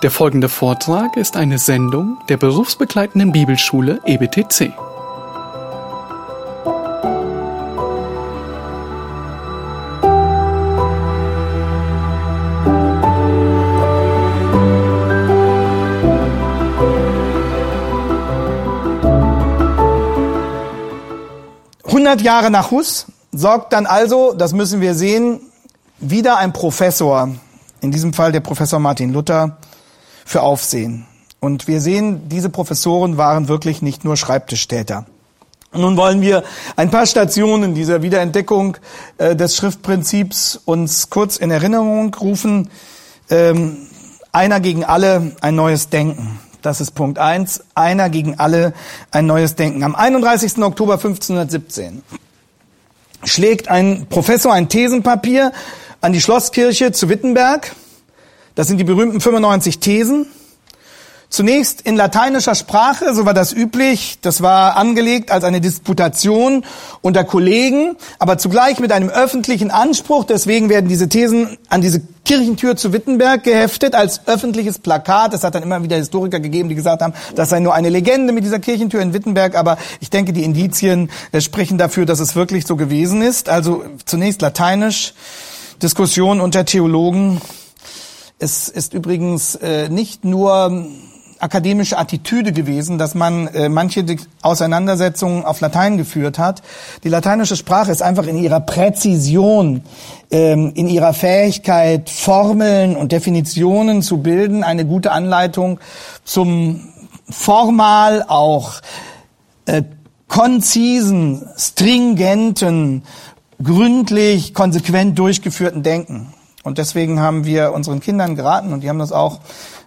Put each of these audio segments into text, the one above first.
Der folgende Vortrag ist eine Sendung der berufsbegleitenden Bibelschule EBTC. Hundert Jahre nach Hus sorgt dann also, das müssen wir sehen, wieder ein Professor, in diesem Fall der Professor Martin Luther, für Aufsehen. Und wir sehen, diese Professoren waren wirklich nicht nur Schreibtischtäter. Nun wollen wir ein paar Stationen dieser Wiederentdeckung äh, des Schriftprinzips uns kurz in Erinnerung rufen. Ähm, einer gegen alle ein neues Denken. Das ist Punkt eins. Einer gegen alle ein neues Denken. Am 31. Oktober 1517 schlägt ein Professor ein Thesenpapier an die Schlosskirche zu Wittenberg. Das sind die berühmten 95 Thesen. Zunächst in lateinischer Sprache, so war das üblich. Das war angelegt als eine Disputation unter Kollegen, aber zugleich mit einem öffentlichen Anspruch. Deswegen werden diese Thesen an diese Kirchentür zu Wittenberg geheftet als öffentliches Plakat. Es hat dann immer wieder Historiker gegeben, die gesagt haben, das sei nur eine Legende mit dieser Kirchentür in Wittenberg. Aber ich denke, die Indizien äh, sprechen dafür, dass es wirklich so gewesen ist. Also zunächst lateinisch, Diskussion unter Theologen. Es ist übrigens äh, nicht nur akademische Attitüde gewesen, dass man äh, manche Auseinandersetzungen auf Latein geführt hat. Die lateinische Sprache ist einfach in ihrer Präzision, ähm, in ihrer Fähigkeit, Formeln und Definitionen zu bilden, eine gute Anleitung zum formal auch äh, konzisen, stringenten, gründlich, konsequent durchgeführten Denken. Und deswegen haben wir unseren Kindern geraten, und die haben das auch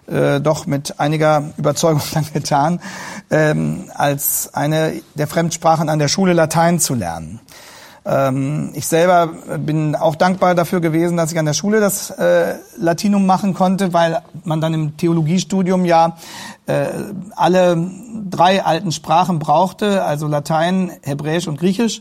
äh, doch mit einiger Überzeugung dann getan, ähm, als eine der Fremdsprachen an der Schule Latein zu lernen. Ähm, ich selber bin auch dankbar dafür gewesen, dass ich an der Schule das äh, Latinum machen konnte, weil man dann im Theologiestudium ja äh, alle drei alten Sprachen brauchte, also Latein, Hebräisch und Griechisch.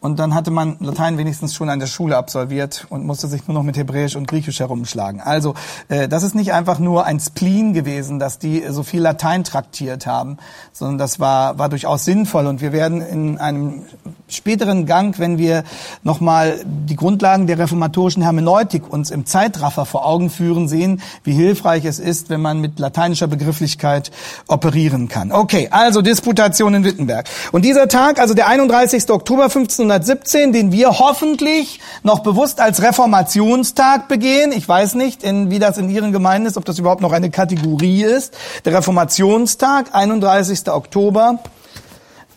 Und dann hatte man Latein wenigstens schon an der Schule absolviert und musste sich nur noch mit Hebräisch und Griechisch herumschlagen. Also äh, das ist nicht einfach nur ein Spleen gewesen, dass die so viel Latein traktiert haben, sondern das war, war durchaus sinnvoll. Und wir werden in einem späteren Gang, wenn wir nochmal die Grundlagen der reformatorischen Hermeneutik uns im Zeitraffer vor Augen führen, sehen, wie hilfreich es ist, wenn man mit lateinischer Begrifflichkeit operieren kann. Okay, also Disputation in Wittenberg. Und dieser Tag, also der 31. Oktober 1517, den wir hoffentlich noch bewusst als Reformationstag begehen. Ich weiß nicht, in, wie das in Ihren Gemeinden ist, ob das überhaupt noch eine Kategorie ist. Der Reformationstag, 31. Oktober.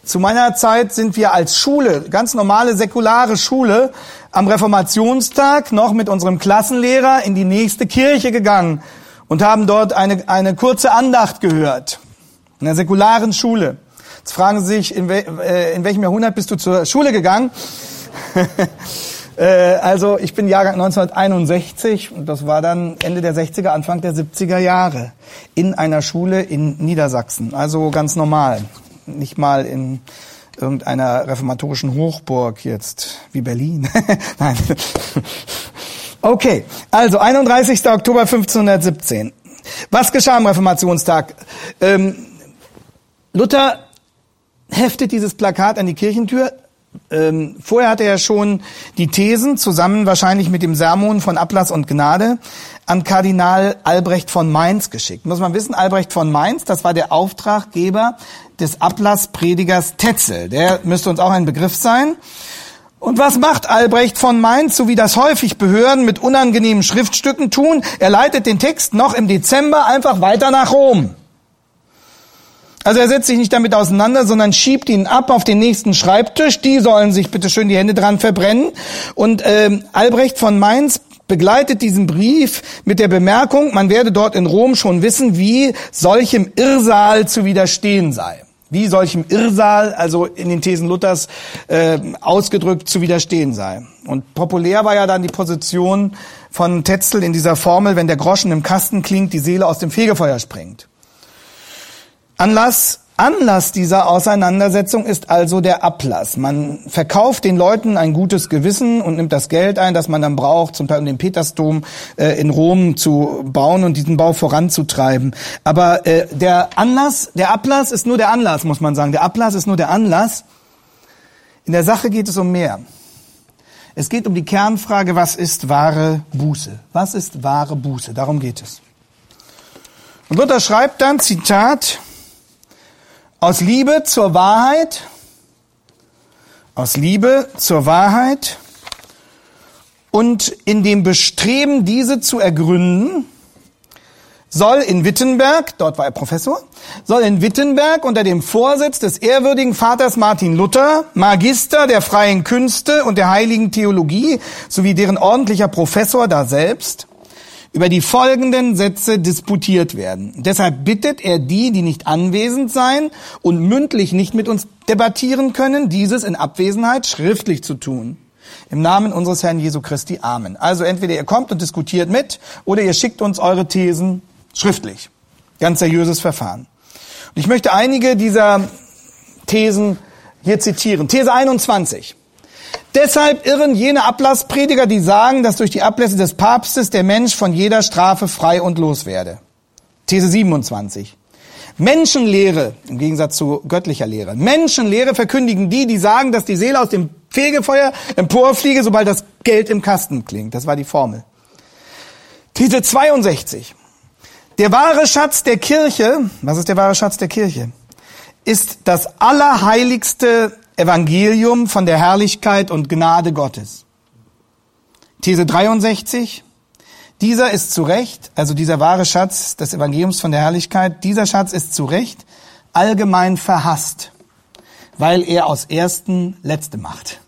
Zu meiner Zeit sind wir als Schule, ganz normale säkulare Schule, am Reformationstag noch mit unserem Klassenlehrer in die nächste Kirche gegangen und haben dort eine, eine kurze Andacht gehört. In der säkularen Schule. Jetzt fragen Sie sich, in, wel, äh, in welchem Jahrhundert bist du zur Schule gegangen? äh, also ich bin Jahrgang 1961 und das war dann Ende der 60er, Anfang der 70er Jahre in einer Schule in Niedersachsen. Also ganz normal nicht mal in irgendeiner reformatorischen Hochburg jetzt wie Berlin. Nein. Okay, also 31. Oktober 1517. Was geschah am Reformationstag? Ähm, Luther heftet dieses Plakat an die Kirchentür. Ähm, vorher hatte er schon die Thesen zusammen wahrscheinlich mit dem Sermon von Ablass und Gnade an Kardinal Albrecht von Mainz geschickt. Muss man wissen, Albrecht von Mainz, das war der Auftraggeber des Ablasspredigers Tetzel. Der müsste uns auch ein Begriff sein. Und was macht Albrecht von Mainz, so wie das häufig Behörden mit unangenehmen Schriftstücken tun? Er leitet den Text noch im Dezember einfach weiter nach Rom. Also er setzt sich nicht damit auseinander, sondern schiebt ihn ab auf den nächsten Schreibtisch. Die sollen sich bitte schön die Hände dran verbrennen. Und ähm, Albrecht von Mainz begleitet diesen Brief mit der Bemerkung, man werde dort in Rom schon wissen, wie solchem Irrsal zu widerstehen sei. Wie solchem Irrsal, also in den Thesen Luthers äh, ausgedrückt, zu widerstehen sei. Und populär war ja dann die Position von Tetzel in dieser Formel, wenn der Groschen im Kasten klingt, die Seele aus dem Fegefeuer springt. Anlass Anlass dieser Auseinandersetzung ist also der Ablass. Man verkauft den Leuten ein gutes Gewissen und nimmt das Geld ein, das man dann braucht, zum Teil um den Petersdom äh, in Rom zu bauen und diesen Bau voranzutreiben. Aber äh, der Anlass, der Ablass ist nur der Anlass, muss man sagen. Der Ablass ist nur der Anlass. In der Sache geht es um mehr. Es geht um die Kernfrage, was ist wahre Buße? Was ist wahre Buße? Darum geht es. Und Luther schreibt dann, Zitat, aus Liebe zur Wahrheit, aus Liebe zur Wahrheit. Und in dem Bestreben, diese zu ergründen, soll in Wittenberg, dort war er Professor, soll in Wittenberg unter dem Vorsitz des ehrwürdigen Vaters Martin Luther, Magister der freien Künste und der heiligen Theologie sowie deren ordentlicher Professor da selbst, über die folgenden Sätze disputiert werden. Deshalb bittet er die, die nicht anwesend sein und mündlich nicht mit uns debattieren können, dieses in Abwesenheit schriftlich zu tun. Im Namen unseres Herrn Jesu Christi. Amen. Also entweder ihr kommt und diskutiert mit oder ihr schickt uns eure Thesen schriftlich. Ganz seriöses Verfahren. Und ich möchte einige dieser Thesen hier zitieren. These 21. Deshalb irren jene Ablassprediger, die sagen, dass durch die Ablässe des Papstes der Mensch von jeder Strafe frei und los werde. These 27. Menschenlehre, im Gegensatz zu göttlicher Lehre. Menschenlehre verkündigen die, die sagen, dass die Seele aus dem Fegefeuer emporfliege, sobald das Geld im Kasten klingt. Das war die Formel. These 62. Der wahre Schatz der Kirche, was ist der wahre Schatz der Kirche? Ist das allerheiligste Evangelium von der Herrlichkeit und Gnade Gottes. These 63. Dieser ist zu Recht, also dieser wahre Schatz des Evangeliums von der Herrlichkeit, dieser Schatz ist zu Recht allgemein verhasst, weil er aus ersten letzte macht.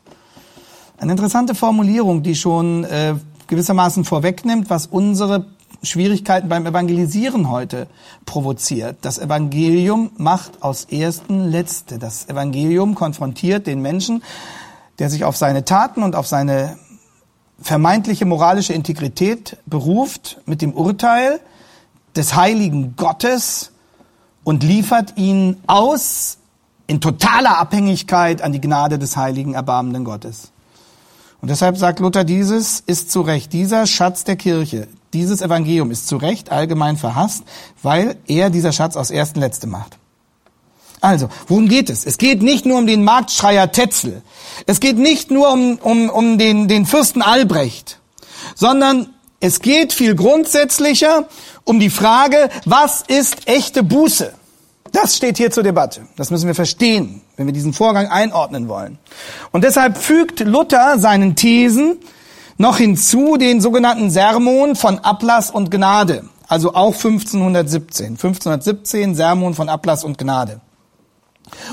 Eine interessante Formulierung, die schon äh, gewissermaßen vorwegnimmt, was unsere Schwierigkeiten beim Evangelisieren heute provoziert. Das Evangelium macht aus Ersten Letzte. Das Evangelium konfrontiert den Menschen, der sich auf seine Taten und auf seine vermeintliche moralische Integrität beruft, mit dem Urteil des heiligen Gottes und liefert ihn aus in totaler Abhängigkeit an die Gnade des heiligen, erbarmenden Gottes. Und deshalb sagt Luther, dieses ist zu Recht, dieser Schatz der Kirche, dieses Evangelium ist zu Recht allgemein verhasst, weil er dieser Schatz aus ersten Letzte macht. Also, worum geht es? Es geht nicht nur um den Marktschreier Tetzel. Es geht nicht nur um, um, um den, den Fürsten Albrecht, sondern es geht viel grundsätzlicher um die Frage, was ist echte Buße? Das steht hier zur Debatte. Das müssen wir verstehen, wenn wir diesen Vorgang einordnen wollen. Und deshalb fügt Luther seinen Thesen noch hinzu den sogenannten Sermon von Ablass und Gnade, also auch 1517. 1517 Sermon von Ablass und Gnade.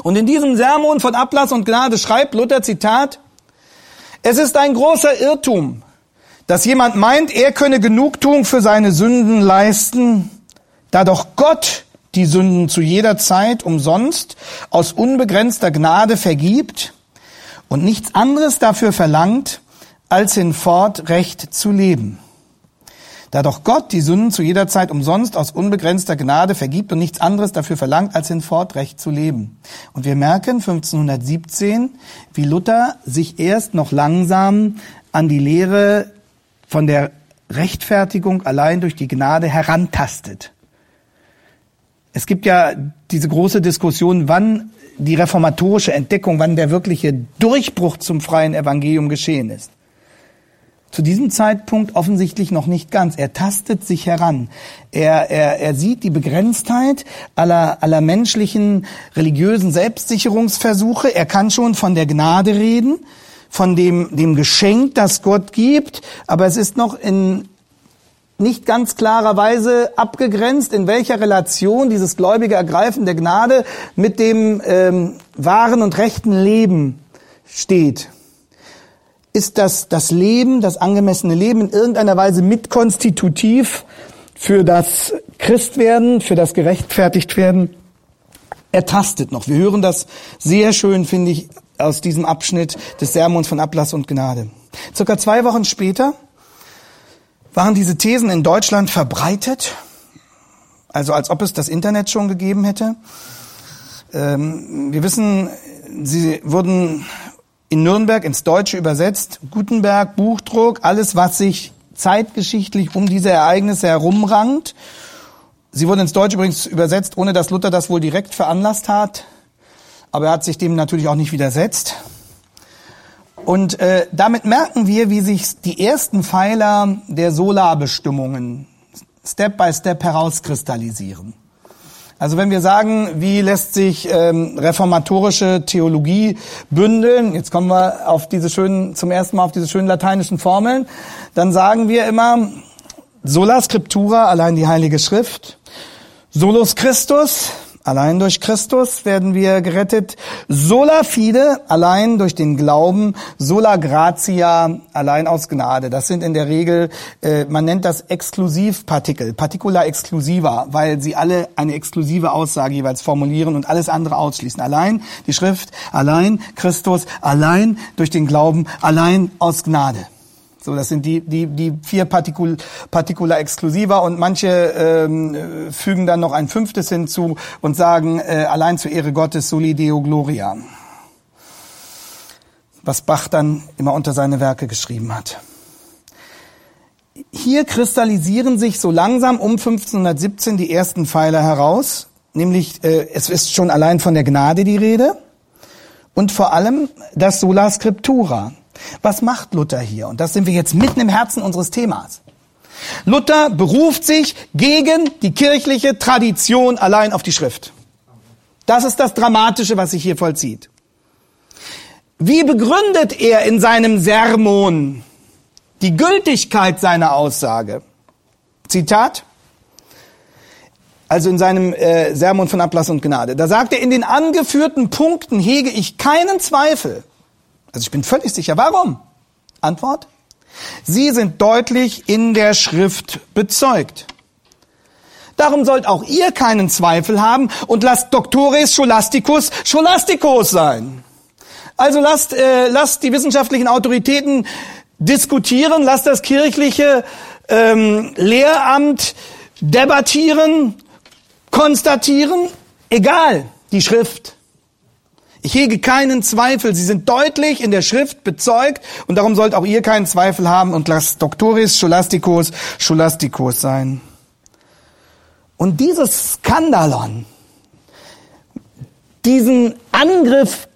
Und in diesem Sermon von Ablass und Gnade schreibt Luther Zitat, es ist ein großer Irrtum, dass jemand meint, er könne Genugtuung für seine Sünden leisten, da doch Gott die Sünden zu jeder Zeit umsonst aus unbegrenzter Gnade vergibt und nichts anderes dafür verlangt, als hinfort recht zu leben. Da doch Gott die Sünden zu jeder Zeit umsonst aus unbegrenzter Gnade vergibt und nichts anderes dafür verlangt, als hinfort recht zu leben. Und wir merken 1517, wie Luther sich erst noch langsam an die Lehre von der Rechtfertigung allein durch die Gnade herantastet. Es gibt ja diese große Diskussion, wann die reformatorische Entdeckung, wann der wirkliche Durchbruch zum freien Evangelium geschehen ist zu diesem Zeitpunkt offensichtlich noch nicht ganz. Er tastet sich heran. Er, er, er sieht die Begrenztheit aller, aller menschlichen religiösen Selbstsicherungsversuche. Er kann schon von der Gnade reden, von dem, dem Geschenk, das Gott gibt, aber es ist noch in nicht ganz klarer Weise abgegrenzt, in welcher Relation dieses gläubige Ergreifen der Gnade mit dem ähm, wahren und rechten Leben steht ist das, das Leben, das angemessene Leben in irgendeiner Weise mitkonstitutiv für das Christwerden, für das Gerechtfertigtwerden ertastet noch. Wir hören das sehr schön, finde ich, aus diesem Abschnitt des Sermons von Ablass und Gnade. Circa zwei Wochen später waren diese Thesen in Deutschland verbreitet, also als ob es das Internet schon gegeben hätte. Ähm, wir wissen, sie wurden in Nürnberg ins Deutsche übersetzt. Gutenberg, Buchdruck, alles, was sich zeitgeschichtlich um diese Ereignisse herumrankt. Sie wurden ins Deutsche übrigens übersetzt, ohne dass Luther das wohl direkt veranlasst hat. Aber er hat sich dem natürlich auch nicht widersetzt. Und äh, damit merken wir, wie sich die ersten Pfeiler der Solarbestimmungen Step by Step herauskristallisieren. Also wenn wir sagen, wie lässt sich ähm, reformatorische Theologie bündeln, jetzt kommen wir auf diese schönen, zum ersten Mal auf diese schönen lateinischen Formeln, dann sagen wir immer sola scriptura, allein die Heilige Schrift, solus Christus, Allein durch Christus werden wir gerettet. Sola fide, allein durch den Glauben. Sola gratia, allein aus Gnade. Das sind in der Regel, äh, man nennt das Exklusivpartikel, Particula exclusiva, weil sie alle eine exklusive Aussage jeweils formulieren und alles andere ausschließen. Allein die Schrift, allein Christus, allein durch den Glauben, allein aus Gnade. So, das sind die, die, die vier Partikul, Partikula exclusiva und manche ähm, fügen dann noch ein fünftes hinzu und sagen, äh, allein zur Ehre Gottes soli deo gloria. Was Bach dann immer unter seine Werke geschrieben hat. Hier kristallisieren sich so langsam um 1517 die ersten Pfeiler heraus, nämlich äh, es ist schon allein von der Gnade die Rede und vor allem das Sola Scriptura, was macht Luther hier? Und das sind wir jetzt mitten im Herzen unseres Themas. Luther beruft sich gegen die kirchliche Tradition allein auf die Schrift. Das ist das Dramatische, was sich hier vollzieht. Wie begründet er in seinem Sermon die Gültigkeit seiner Aussage? Zitat. Also in seinem äh, Sermon von Ablass und Gnade. Da sagt er, in den angeführten Punkten hege ich keinen Zweifel also ich bin völlig sicher. Warum? Antwort? Sie sind deutlich in der Schrift bezeugt. Darum sollt auch ihr keinen Zweifel haben und lasst Doctores Scholasticus Scholasticos sein. Also lasst, äh, lasst die wissenschaftlichen Autoritäten diskutieren, lasst das kirchliche ähm, Lehramt debattieren, konstatieren, egal, die Schrift. Ich hege keinen Zweifel. Sie sind deutlich in der Schrift bezeugt und darum sollt auch ihr keinen Zweifel haben und lasst Doctoris Scholasticus Scholasticus sein. Und dieses Skandalon, diesen Angriff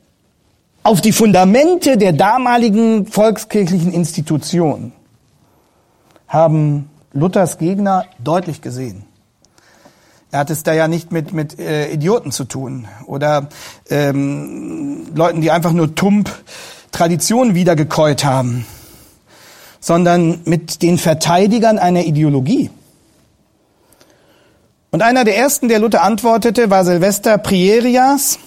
auf die Fundamente der damaligen volkskirchlichen Institution haben Luthers Gegner deutlich gesehen. Er hat es da ja nicht mit, mit äh, Idioten zu tun oder ähm, Leuten, die einfach nur tump Traditionen wiedergekäut haben, sondern mit den Verteidigern einer Ideologie. Und einer der ersten, der Luther antwortete, war Silvester Prierias.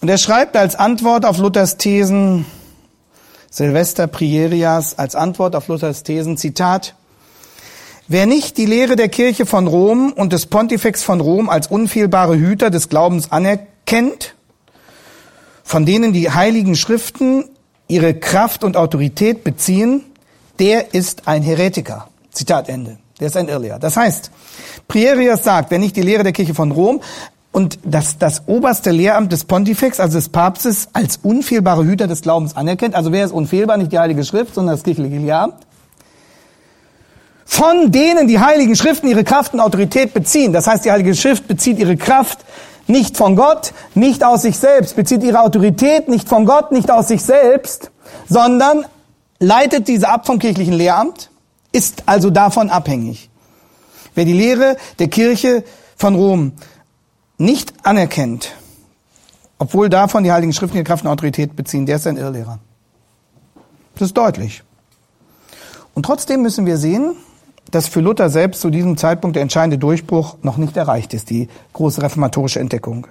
Und er schreibt als Antwort auf Luthers Thesen, Silvester Prierias als Antwort auf Luthers Thesen, Zitat, Wer nicht die Lehre der Kirche von Rom und des Pontifex von Rom als unfehlbare Hüter des Glaubens anerkennt, von denen die heiligen Schriften ihre Kraft und Autorität beziehen, der ist ein Heretiker. Zitat Ende. Der ist ein Irrlehrer. Das heißt, Prierias sagt, wer nicht die Lehre der Kirche von Rom und das, das oberste Lehramt des Pontifex, also des Papstes, als unfehlbare Hüter des Glaubens anerkennt, also wer ist unfehlbar? Nicht die Heilige Schrift, sondern das kirchliche Lehramt von denen die Heiligen Schriften ihre Kraft und Autorität beziehen. Das heißt, die Heilige Schrift bezieht ihre Kraft nicht von Gott, nicht aus sich selbst, bezieht ihre Autorität nicht von Gott, nicht aus sich selbst, sondern leitet diese ab vom kirchlichen Lehramt, ist also davon abhängig. Wer die Lehre der Kirche von Rom nicht anerkennt, obwohl davon die Heiligen Schriften ihre Kraft und Autorität beziehen, der ist ein Irrlehrer. Das ist deutlich. Und trotzdem müssen wir sehen, dass für Luther selbst zu diesem Zeitpunkt der entscheidende Durchbruch noch nicht erreicht ist, die große reformatorische Entdeckung.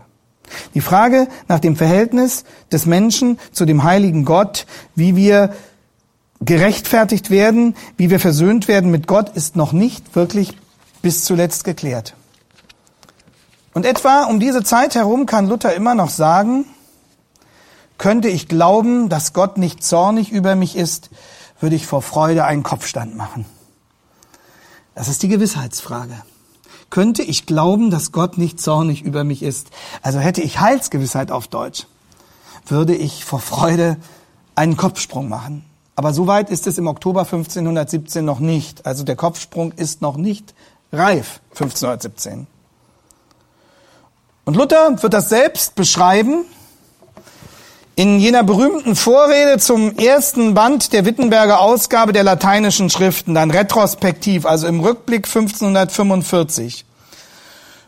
Die Frage nach dem Verhältnis des Menschen zu dem heiligen Gott, wie wir gerechtfertigt werden, wie wir versöhnt werden mit Gott, ist noch nicht wirklich bis zuletzt geklärt. Und etwa um diese Zeit herum kann Luther immer noch sagen, könnte ich glauben, dass Gott nicht zornig über mich ist, würde ich vor Freude einen Kopfstand machen. Das ist die Gewissheitsfrage. könnte ich glauben, dass Gott nicht zornig über mich ist. Also hätte ich Heilsgewissheit auf Deutsch, würde ich vor Freude einen Kopfsprung machen. Aber so weit ist es im Oktober 1517 noch nicht. Also der Kopfsprung ist noch nicht reif, 1517. Und Luther wird das selbst beschreiben in jener berühmten Vorrede zum ersten Band der Wittenberger Ausgabe der lateinischen Schriften, dann retrospektiv, also im Rückblick 1545,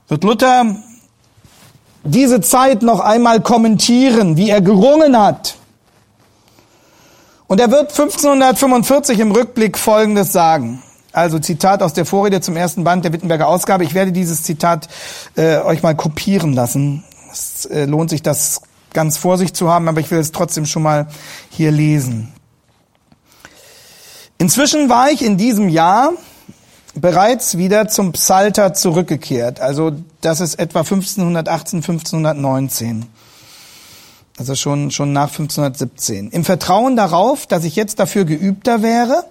wird Luther diese Zeit noch einmal kommentieren, wie er gerungen hat. Und er wird 1545 im Rückblick Folgendes sagen. Also Zitat aus der Vorrede zum ersten Band der Wittenberger Ausgabe. Ich werde dieses Zitat äh, euch mal kopieren lassen. Es äh, lohnt sich, das ganz vor sich zu haben, aber ich will es trotzdem schon mal hier lesen. Inzwischen war ich in diesem Jahr bereits wieder zum Psalter zurückgekehrt. Also das ist etwa 1518, 1519. Also schon, schon nach 1517. Im Vertrauen darauf, dass ich jetzt dafür geübter wäre,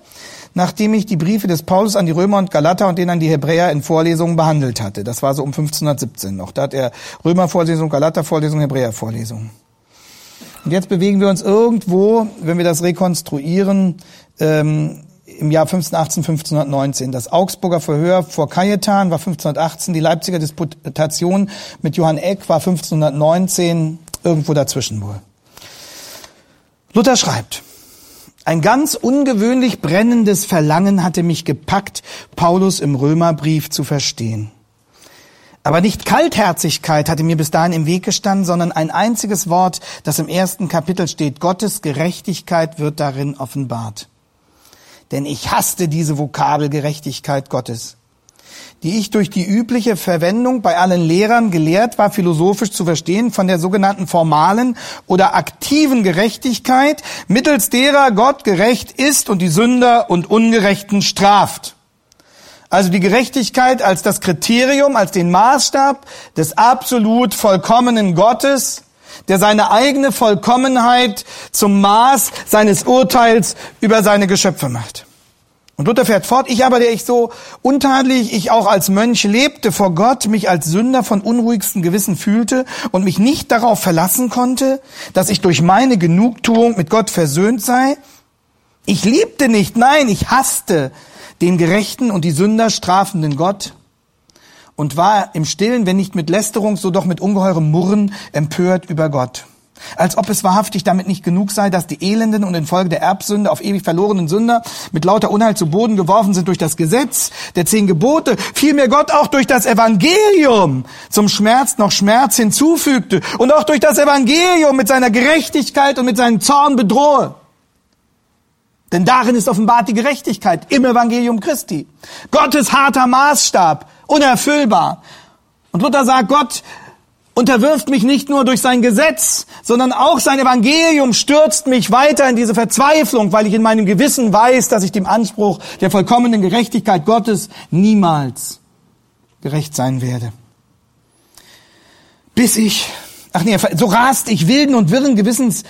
nachdem ich die Briefe des Paulus an die Römer und Galater und den an die Hebräer in Vorlesungen behandelt hatte. Das war so um 1517 noch. Da hat er Römervorlesung, Galatervorlesung, Hebräervorlesung. Und jetzt bewegen wir uns irgendwo, wenn wir das rekonstruieren, ähm, im Jahr 1518, 1519. Das Augsburger Verhör vor Cajetan war 1518, die Leipziger Disputation mit Johann Eck war 1519, irgendwo dazwischen wohl. Luther schreibt, ein ganz ungewöhnlich brennendes Verlangen hatte mich gepackt, Paulus im Römerbrief zu verstehen. Aber nicht Kaltherzigkeit hatte mir bis dahin im Weg gestanden, sondern ein einziges Wort, das im ersten Kapitel steht. Gottes Gerechtigkeit wird darin offenbart. Denn ich hasste diese Vokabel Gerechtigkeit Gottes die ich durch die übliche Verwendung bei allen Lehrern gelehrt war, philosophisch zu verstehen, von der sogenannten formalen oder aktiven Gerechtigkeit, mittels derer Gott gerecht ist und die Sünder und Ungerechten straft. Also die Gerechtigkeit als das Kriterium, als den Maßstab des absolut vollkommenen Gottes, der seine eigene Vollkommenheit zum Maß seines Urteils über seine Geschöpfe macht. Und Luther fährt fort, ich aber, der ich so untadelig, ich auch als Mönch lebte vor Gott, mich als Sünder von unruhigstem Gewissen fühlte und mich nicht darauf verlassen konnte, dass ich durch meine Genugtuung mit Gott versöhnt sei. Ich liebte nicht, nein, ich hasste den gerechten und die Sünder strafenden Gott und war im Stillen, wenn nicht mit Lästerung, so doch mit ungeheurem Murren empört über Gott. Als ob es wahrhaftig damit nicht genug sei, dass die Elenden und infolge der Erbsünde auf ewig verlorenen Sünder mit lauter Unheil zu Boden geworfen sind durch das Gesetz der zehn Gebote, vielmehr Gott auch durch das Evangelium zum Schmerz noch Schmerz hinzufügte und auch durch das Evangelium mit seiner Gerechtigkeit und mit seinem Zorn bedrohe. Denn darin ist offenbart die Gerechtigkeit im Evangelium Christi. Gottes harter Maßstab, unerfüllbar. Und Luther sagt, Gott unterwirft mich nicht nur durch sein Gesetz, sondern auch sein Evangelium stürzt mich weiter in diese Verzweiflung, weil ich in meinem Gewissen weiß, dass ich dem Anspruch der vollkommenen Gerechtigkeit Gottes niemals gerecht sein werde. Bis ich, ach nee, so rast ich wilden und wirren Gewissens,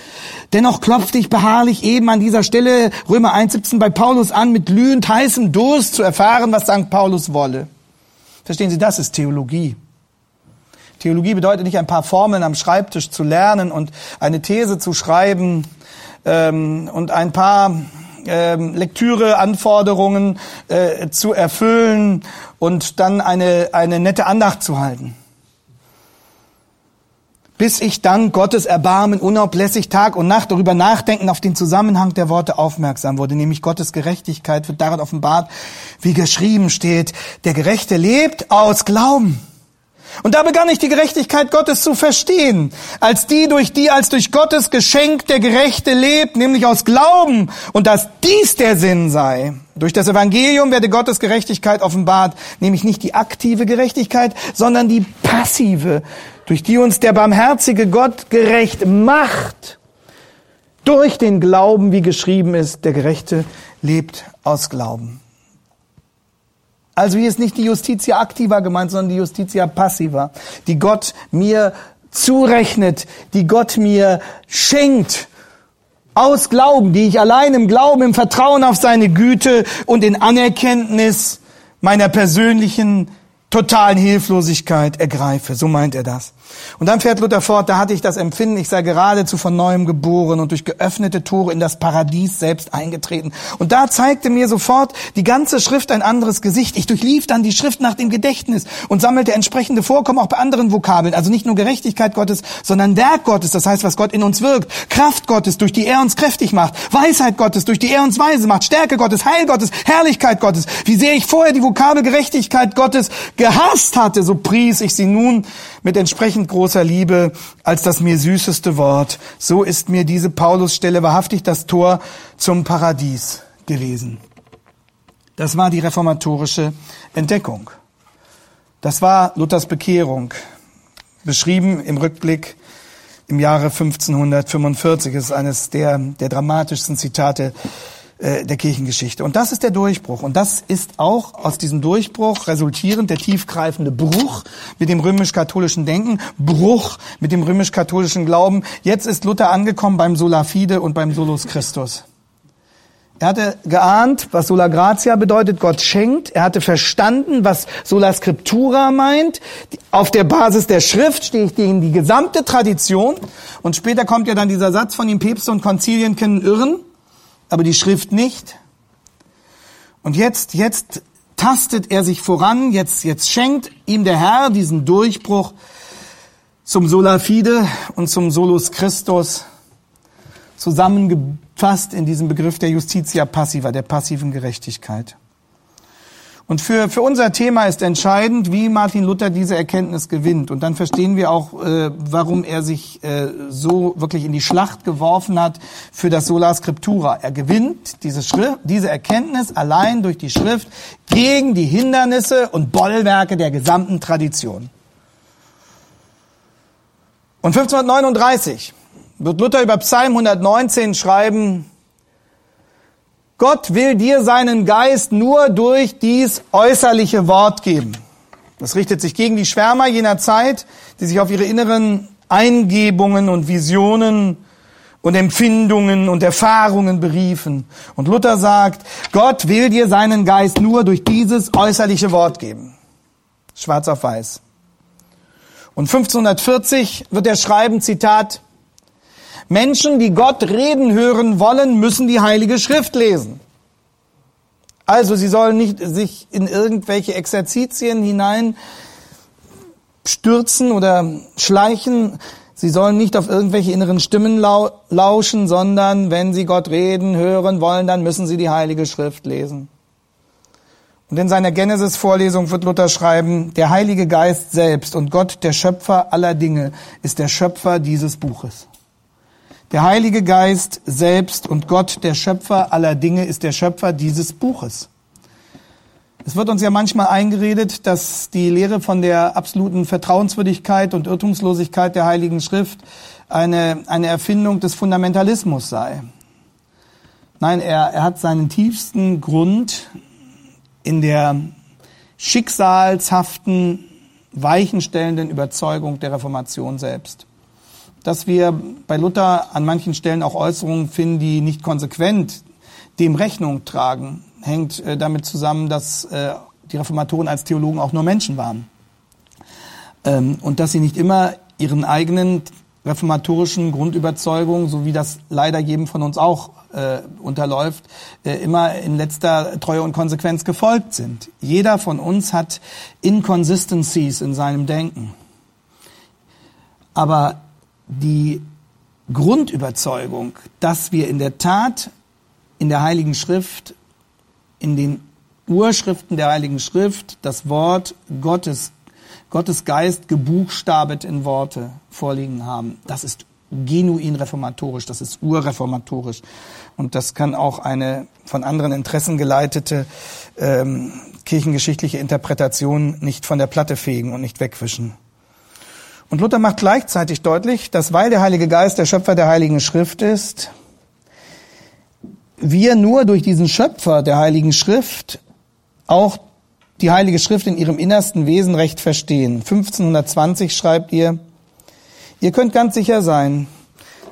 dennoch klopfte ich beharrlich eben an dieser Stelle Römer 1,17 bei Paulus an, mit glühend heißem Durst zu erfahren, was St. Paulus wolle. Verstehen Sie, das ist Theologie. Theologie bedeutet nicht ein paar Formeln am Schreibtisch zu lernen und eine These zu schreiben ähm, und ein paar ähm, Lektüreanforderungen äh, zu erfüllen und dann eine, eine nette Andacht zu halten. Bis ich dann Gottes Erbarmen unablässig Tag und Nacht darüber nachdenken auf den Zusammenhang der Worte aufmerksam wurde, nämlich Gottes Gerechtigkeit wird darin offenbart, wie geschrieben steht, der Gerechte lebt aus Glauben. Und da begann ich die Gerechtigkeit Gottes zu verstehen, als die, durch die als durch Gottes Geschenk der Gerechte lebt, nämlich aus Glauben, und dass dies der Sinn sei. Durch das Evangelium werde Gottes Gerechtigkeit offenbart, nämlich nicht die aktive Gerechtigkeit, sondern die passive, durch die uns der barmherzige Gott gerecht macht. Durch den Glauben, wie geschrieben ist, der Gerechte lebt aus Glauben. Also hier ist nicht die Justitia activa gemeint, sondern die Justitia passiva, die Gott mir zurechnet, die Gott mir schenkt aus Glauben, die ich allein im Glauben, im Vertrauen auf seine Güte und in Anerkenntnis meiner persönlichen totalen Hilflosigkeit ergreife. So meint er das. Und dann fährt Luther fort, da hatte ich das Empfinden, ich sei geradezu von neuem geboren und durch geöffnete Tore in das Paradies selbst eingetreten. Und da zeigte mir sofort die ganze Schrift ein anderes Gesicht. Ich durchlief dann die Schrift nach dem Gedächtnis und sammelte entsprechende Vorkommen auch bei anderen Vokabeln. Also nicht nur Gerechtigkeit Gottes, sondern Werk Gottes, das heißt, was Gott in uns wirkt. Kraft Gottes, durch die er uns kräftig macht. Weisheit Gottes, durch die er uns weise macht. Stärke Gottes, Heil Gottes, Herrlichkeit Gottes. Wie sehr ich vorher die Vokabel Gerechtigkeit Gottes gehasst hatte, so pries ich sie nun mit entsprechend großer Liebe als das mir süßeste Wort. So ist mir diese Paulusstelle wahrhaftig das Tor zum Paradies gewesen. Das war die reformatorische Entdeckung. Das war Luthers Bekehrung, beschrieben im Rückblick im Jahre 1545. Das ist eines der, der dramatischsten Zitate äh, der Kirchengeschichte. Und das ist der Durchbruch. Und das ist auch aus diesem Durchbruch resultierend der tiefgreifende Bruch mit dem römisch-katholischen Denken, Bruch mit dem römisch-katholischen Glauben. Jetzt ist Luther angekommen beim Sola Fide und beim Solus Christus. Er hatte geahnt, was Sola Gratia bedeutet, Gott schenkt. Er hatte verstanden, was Sola Scriptura meint. Auf der Basis der Schrift stehe ich gegen die gesamte Tradition. Und später kommt ja dann dieser Satz von den Päpste und Konzilien können irren aber die Schrift nicht. Und jetzt, jetzt tastet er sich voran, jetzt, jetzt schenkt ihm der Herr diesen Durchbruch zum Sola Fide und zum Solus Christus zusammengefasst in diesem Begriff der Justitia Passiva, der passiven Gerechtigkeit. Und für, für unser Thema ist entscheidend, wie Martin Luther diese Erkenntnis gewinnt. Und dann verstehen wir auch, äh, warum er sich äh, so wirklich in die Schlacht geworfen hat für das Sola Scriptura. Er gewinnt diese, Schrift, diese Erkenntnis allein durch die Schrift gegen die Hindernisse und Bollwerke der gesamten Tradition. Und 1539 wird Luther über Psalm 119 schreiben, Gott will dir seinen Geist nur durch dies äußerliche Wort geben. Das richtet sich gegen die Schwärmer jener Zeit, die sich auf ihre inneren Eingebungen und Visionen und Empfindungen und Erfahrungen beriefen. Und Luther sagt, Gott will dir seinen Geist nur durch dieses äußerliche Wort geben. Schwarz auf weiß. Und 1540 wird er schreiben, Zitat, Menschen, die Gott reden hören wollen, müssen die Heilige Schrift lesen. Also sie sollen nicht sich in irgendwelche Exerzitien hinein stürzen oder schleichen. Sie sollen nicht auf irgendwelche inneren Stimmen lauschen, sondern wenn sie Gott reden hören wollen, dann müssen sie die Heilige Schrift lesen. Und in seiner Genesis-Vorlesung wird Luther schreiben, der Heilige Geist selbst und Gott, der Schöpfer aller Dinge, ist der Schöpfer dieses Buches. Der Heilige Geist selbst und Gott, der Schöpfer aller Dinge, ist der Schöpfer dieses Buches. Es wird uns ja manchmal eingeredet, dass die Lehre von der absoluten Vertrauenswürdigkeit und Irrtumslosigkeit der Heiligen Schrift eine, eine Erfindung des Fundamentalismus sei. Nein, er, er hat seinen tiefsten Grund in der schicksalshaften, weichenstellenden Überzeugung der Reformation selbst dass wir bei Luther an manchen Stellen auch Äußerungen finden, die nicht konsequent dem Rechnung tragen, hängt äh, damit zusammen, dass äh, die Reformatoren als Theologen auch nur Menschen waren. Ähm, und dass sie nicht immer ihren eigenen reformatorischen Grundüberzeugungen, so wie das leider jedem von uns auch äh, unterläuft, äh, immer in letzter Treue und Konsequenz gefolgt sind. Jeder von uns hat Inconsistencies in seinem Denken. Aber die Grundüberzeugung, dass wir in der Tat in der Heiligen Schrift, in den Urschriften der Heiligen Schrift, das Wort Gottes, Gottes Geist gebuchstabet in Worte vorliegen haben. Das ist genuin reformatorisch, das ist urreformatorisch. Und das kann auch eine von anderen Interessen geleitete ähm, kirchengeschichtliche Interpretation nicht von der Platte fegen und nicht wegwischen. Und Luther macht gleichzeitig deutlich, dass weil der Heilige Geist der Schöpfer der Heiligen Schrift ist, wir nur durch diesen Schöpfer der Heiligen Schrift auch die Heilige Schrift in ihrem innersten Wesen recht verstehen. 1520 schreibt ihr, ihr könnt ganz sicher sein,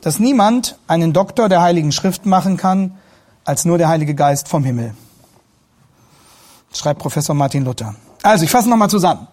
dass niemand einen Doktor der Heiligen Schrift machen kann, als nur der Heilige Geist vom Himmel. Schreibt Professor Martin Luther. Also, ich fasse nochmal zusammen.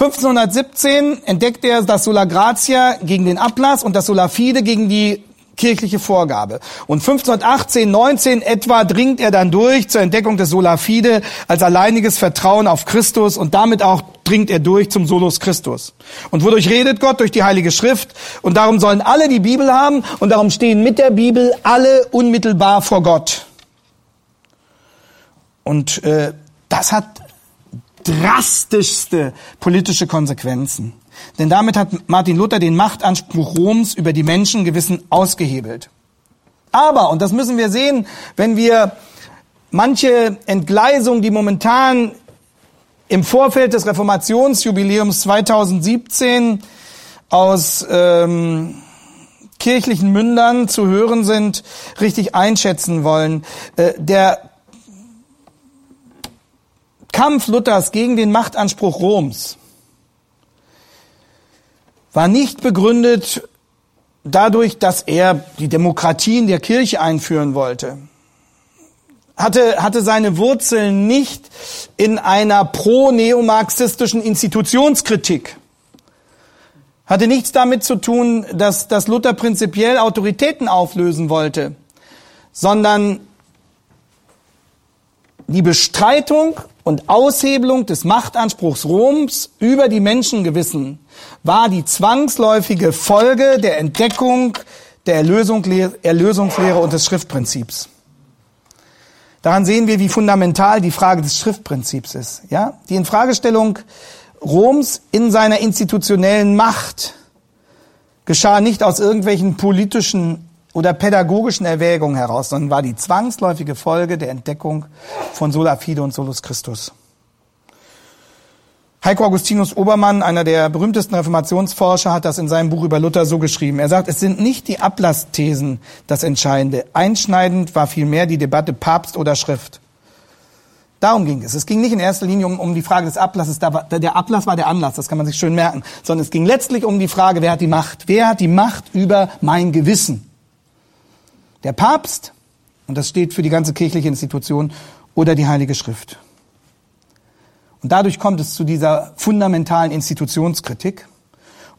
1517 entdeckt er das Sola Gratia gegen den Ablass und das Sola Fide gegen die kirchliche Vorgabe. Und 1518, 19 etwa dringt er dann durch zur Entdeckung des Sola Fide als alleiniges Vertrauen auf Christus und damit auch dringt er durch zum Solus Christus. Und wodurch redet Gott? Durch die Heilige Schrift. Und darum sollen alle die Bibel haben und darum stehen mit der Bibel alle unmittelbar vor Gott. Und äh, das hat drastischste politische Konsequenzen. Denn damit hat Martin Luther den Machtanspruch Roms über die Menschen gewissen ausgehebelt. Aber, und das müssen wir sehen, wenn wir manche Entgleisung, die momentan im Vorfeld des Reformationsjubiläums 2017 aus ähm, kirchlichen Mündern zu hören sind, richtig einschätzen wollen. Äh, der Kampf Luthers gegen den Machtanspruch Roms war nicht begründet dadurch, dass er die Demokratie in der Kirche einführen wollte. Hatte, hatte seine Wurzeln nicht in einer pro-neomarxistischen Institutionskritik. Hatte nichts damit zu tun, dass, dass Luther prinzipiell Autoritäten auflösen wollte, sondern die Bestreitung und Aushebelung des Machtanspruchs Roms über die Menschengewissen war die zwangsläufige Folge der Entdeckung der Erlösungslehre und des Schriftprinzips. Daran sehen wir, wie fundamental die Frage des Schriftprinzips ist. Ja? Die Infragestellung Roms in seiner institutionellen Macht geschah nicht aus irgendwelchen politischen oder pädagogischen Erwägungen heraus, sondern war die zwangsläufige Folge der Entdeckung von Sola Fide und Solus Christus. Heiko Augustinus Obermann, einer der berühmtesten Reformationsforscher, hat das in seinem Buch über Luther so geschrieben. Er sagt, es sind nicht die Ablassthesen das Entscheidende. Einschneidend war vielmehr die Debatte Papst oder Schrift. Darum ging es. Es ging nicht in erster Linie um, um die Frage des Ablasses. Der Ablass war der Anlass, das kann man sich schön merken. Sondern es ging letztlich um die Frage, wer hat die Macht? Wer hat die Macht über mein Gewissen? Der Papst, und das steht für die ganze kirchliche Institution, oder die Heilige Schrift. Und dadurch kommt es zu dieser fundamentalen Institutionskritik.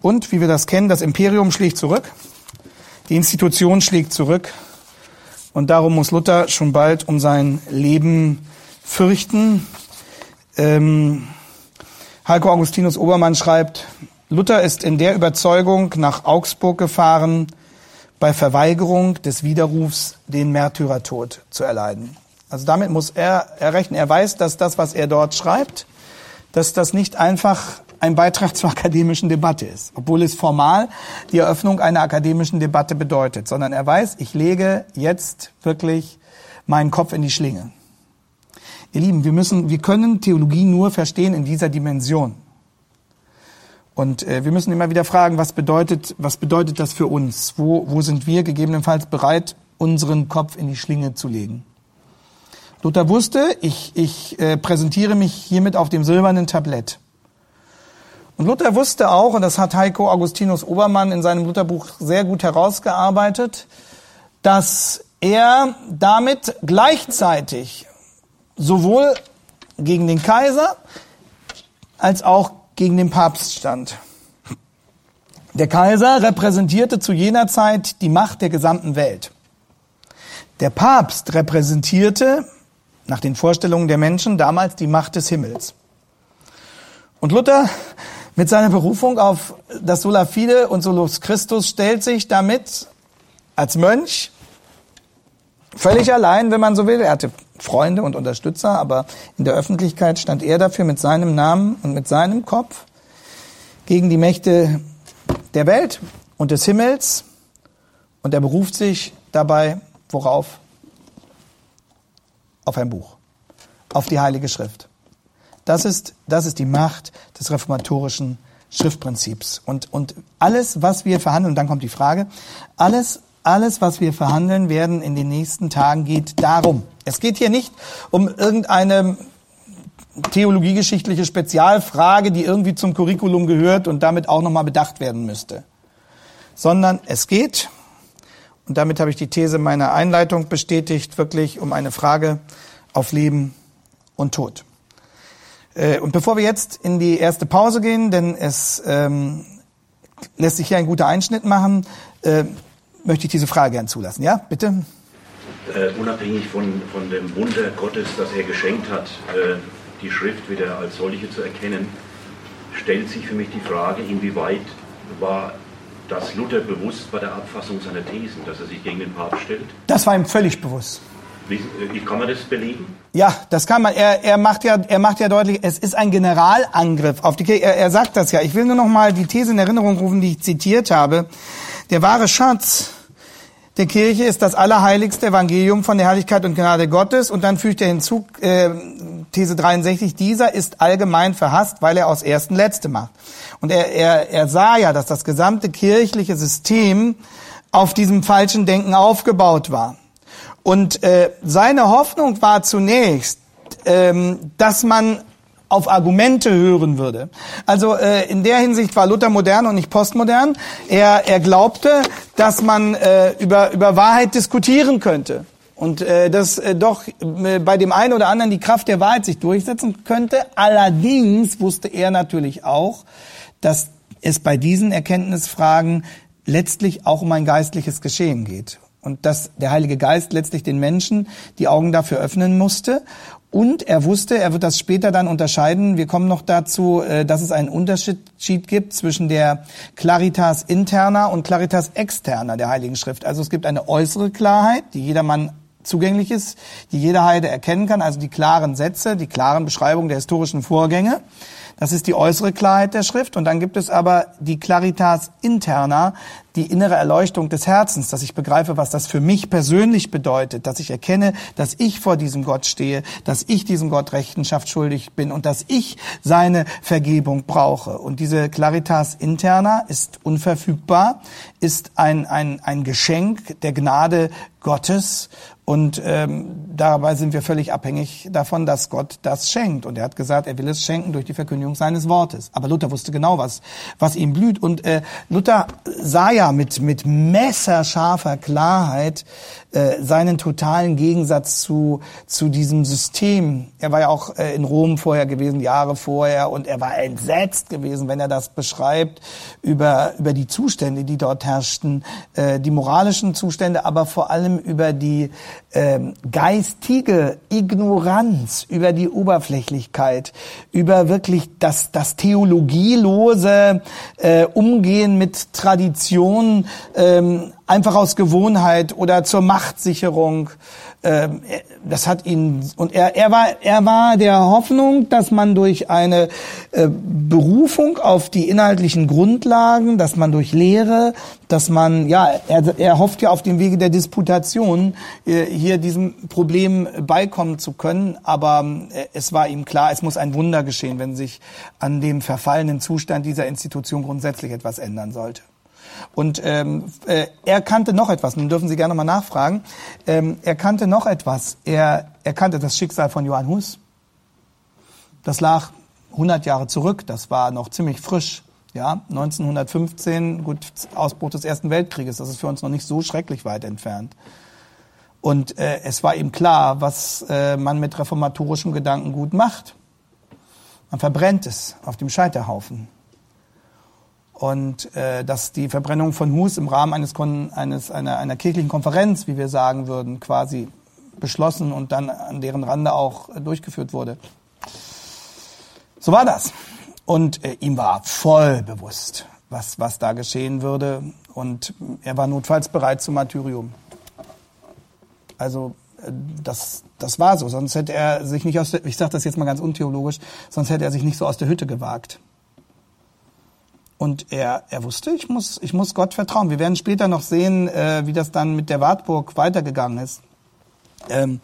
Und, wie wir das kennen, das Imperium schlägt zurück, die Institution schlägt zurück. Und darum muss Luther schon bald um sein Leben fürchten. Ähm, Heiko Augustinus Obermann schreibt, Luther ist in der Überzeugung nach Augsburg gefahren, bei Verweigerung des Widerrufs den Märtyrertod zu erleiden. Also damit muss er errechnen. Er weiß, dass das, was er dort schreibt, dass das nicht einfach ein Beitrag zur akademischen Debatte ist, obwohl es formal die Eröffnung einer akademischen Debatte bedeutet, sondern er weiß, ich lege jetzt wirklich meinen Kopf in die Schlinge. Ihr Lieben, wir müssen, wir können Theologie nur verstehen in dieser Dimension. Und äh, wir müssen immer wieder fragen, was bedeutet, was bedeutet das für uns? Wo, wo sind wir gegebenenfalls bereit, unseren Kopf in die Schlinge zu legen? Luther wusste, ich, ich äh, präsentiere mich hiermit auf dem silbernen Tablett. Und Luther wusste auch, und das hat Heiko Augustinus Obermann in seinem Lutherbuch sehr gut herausgearbeitet, dass er damit gleichzeitig sowohl gegen den Kaiser als auch gegen den Papst stand. Der Kaiser repräsentierte zu jener Zeit die Macht der gesamten Welt. Der Papst repräsentierte nach den Vorstellungen der Menschen damals die Macht des Himmels. Und Luther mit seiner Berufung auf das Sola Fide und Solus Christus stellt sich damit als Mönch völlig allein, wenn man so will. Er hatte Freunde und Unterstützer, aber in der Öffentlichkeit stand er dafür mit seinem Namen und mit seinem Kopf gegen die Mächte der Welt und des Himmels und er beruft sich dabei worauf? auf ein Buch, auf die Heilige Schrift. Das ist, das ist die Macht des reformatorischen Schriftprinzips. Und, und alles, was wir verhandeln, und dann kommt die Frage, alles, alles, was wir verhandeln werden in den nächsten Tagen, geht darum. Es geht hier nicht um irgendeine theologiegeschichtliche Spezialfrage, die irgendwie zum Curriculum gehört und damit auch nochmal bedacht werden müsste. Sondern es geht und damit habe ich die These meiner Einleitung bestätigt, wirklich um eine Frage auf Leben und Tod. Äh, und bevor wir jetzt in die erste Pause gehen, denn es ähm, lässt sich hier ein guter Einschnitt machen, äh, möchte ich diese Frage gern zulassen. Ja, bitte? Äh, unabhängig von, von dem Wunder Gottes, das er geschenkt hat, äh, die Schrift wieder als solche zu erkennen, stellt sich für mich die Frage, inwieweit war das Luther bewusst bei der Abfassung seiner Thesen, dass er sich gegen den Papst stellt? Das war ihm völlig bewusst. Wie, wie kann man das belegen? Ja, das kann man. Er, er macht ja, er macht ja deutlich, es ist ein Generalangriff auf die Kirche. Er, er sagt das ja. Ich will nur noch mal die These in Erinnerung rufen, die ich zitiert habe. Der wahre Schatz der Kirche ist das allerheiligste Evangelium von der Herrlichkeit und Gnade Gottes. Und dann fügt er hinzu, äh, These 63, dieser ist allgemein verhasst, weil er aus ersten Letzte macht. Und er, er, er sah ja, dass das gesamte kirchliche System auf diesem falschen Denken aufgebaut war. Und äh, seine Hoffnung war zunächst, ähm, dass man auf Argumente hören würde. Also äh, in der Hinsicht war Luther modern und nicht postmodern. Er, er glaubte, dass man äh, über, über Wahrheit diskutieren könnte. Und äh, dass äh, doch äh, bei dem einen oder anderen die Kraft der Wahrheit sich durchsetzen könnte. Allerdings wusste er natürlich auch, dass es bei diesen Erkenntnisfragen letztlich auch um ein geistliches Geschehen geht und dass der Heilige Geist letztlich den Menschen die Augen dafür öffnen musste. Und er wusste, er wird das später dann unterscheiden. Wir kommen noch dazu, äh, dass es einen Unterschied gibt zwischen der Claritas interna und Claritas externa der Heiligen Schrift. Also es gibt eine äußere Klarheit, die jedermann zugänglich ist, die jeder Heide erkennen kann, also die klaren Sätze, die klaren Beschreibungen der historischen Vorgänge. Das ist die äußere Klarheit der Schrift. Und dann gibt es aber die Claritas interna, die innere Erleuchtung des Herzens, dass ich begreife, was das für mich persönlich bedeutet, dass ich erkenne, dass ich vor diesem Gott stehe, dass ich diesem Gott Rechenschaft schuldig bin und dass ich seine Vergebung brauche. Und diese Claritas interna ist unverfügbar, ist ein, ein, ein Geschenk der Gnade Gottes und ähm, dabei sind wir völlig abhängig davon, dass Gott das schenkt. Und er hat gesagt, er will es schenken durch die Verkündigung seines Wortes. Aber Luther wusste genau, was, was ihm blüht. Und äh, Luther sah ja mit, mit messerscharfer Klarheit äh, seinen totalen Gegensatz zu, zu diesem System. Er war ja auch äh, in Rom vorher gewesen, Jahre vorher, und er war entsetzt gewesen, wenn er das beschreibt, über, über die Zustände, die dort herrschten, äh, die moralischen Zustände, aber vor allem über die äh, geistige Ignoranz, über die Oberflächlichkeit, über wirklich das, das theologielose äh, Umgehen mit Tradition, ähm, einfach aus Gewohnheit oder zur Machtsicherung. Ähm, das hat ihn und er, er war er war der Hoffnung, dass man durch eine äh, Berufung auf die inhaltlichen Grundlagen, dass man durch Lehre, dass man ja er, er hofft ja auf dem Wege der Disputation äh, hier diesem Problem beikommen zu können, aber äh, es war ihm klar, es muss ein Wunder geschehen, wenn sich an dem verfallenen Zustand dieser Institution grundsätzlich etwas ändern sollte. Und ähm, äh, er kannte noch etwas, nun dürfen Sie gerne mal nachfragen. Ähm, er kannte noch etwas. Er, er kannte das Schicksal von Johann Hus. Das lag 100 Jahre zurück, das war noch ziemlich frisch. Ja, 1915, gut, Ausbruch des Ersten Weltkrieges, das ist für uns noch nicht so schrecklich weit entfernt. Und äh, es war ihm klar, was äh, man mit reformatorischem Gedankengut macht. Man verbrennt es auf dem Scheiterhaufen und äh, dass die Verbrennung von Hus im Rahmen eines, eines einer, einer kirchlichen Konferenz, wie wir sagen würden, quasi beschlossen und dann an deren Rande auch äh, durchgeführt wurde. So war das. Und äh, ihm war voll bewusst, was, was da geschehen würde. Und er war notfalls bereit zum Martyrium. Also äh, das, das war so. Sonst hätte er sich nicht aus der, ich sage das jetzt mal ganz untheologisch, sonst hätte er sich nicht so aus der Hütte gewagt. Und er, er wusste, ich muss, ich muss Gott vertrauen. Wir werden später noch sehen, äh, wie das dann mit der Wartburg weitergegangen ist. Ähm,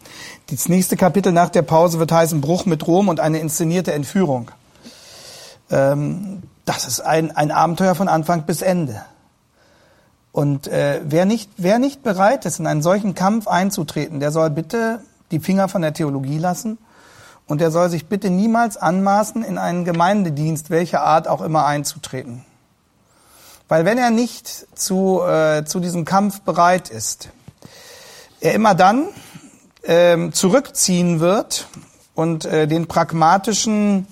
das nächste Kapitel nach der Pause wird heißen Bruch mit Rom und eine inszenierte Entführung. Ähm, das ist ein, ein Abenteuer von Anfang bis Ende. Und äh, wer, nicht, wer nicht bereit ist, in einen solchen Kampf einzutreten, der soll bitte die Finger von der Theologie lassen und er soll sich bitte niemals anmaßen, in einen Gemeindedienst welcher Art auch immer einzutreten. Weil wenn er nicht zu, äh, zu diesem Kampf bereit ist, er immer dann ähm, zurückziehen wird und äh, den pragmatischen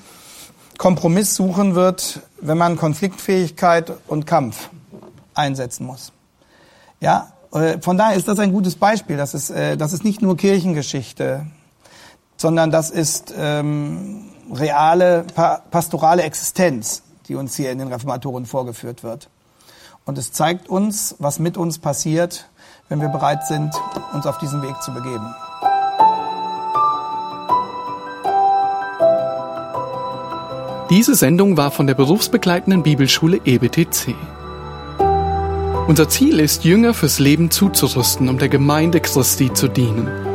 Kompromiss suchen wird, wenn man Konfliktfähigkeit und Kampf einsetzen muss. Ja, äh, von daher ist das ein gutes Beispiel. Das ist, äh, das ist nicht nur Kirchengeschichte, sondern das ist ähm, reale pastorale Existenz, die uns hier in den Reformatoren vorgeführt wird. Und es zeigt uns, was mit uns passiert, wenn wir bereit sind, uns auf diesen Weg zu begeben. Diese Sendung war von der berufsbegleitenden Bibelschule EBTC. Unser Ziel ist, Jünger fürs Leben zuzurüsten, um der Gemeinde Christi zu dienen.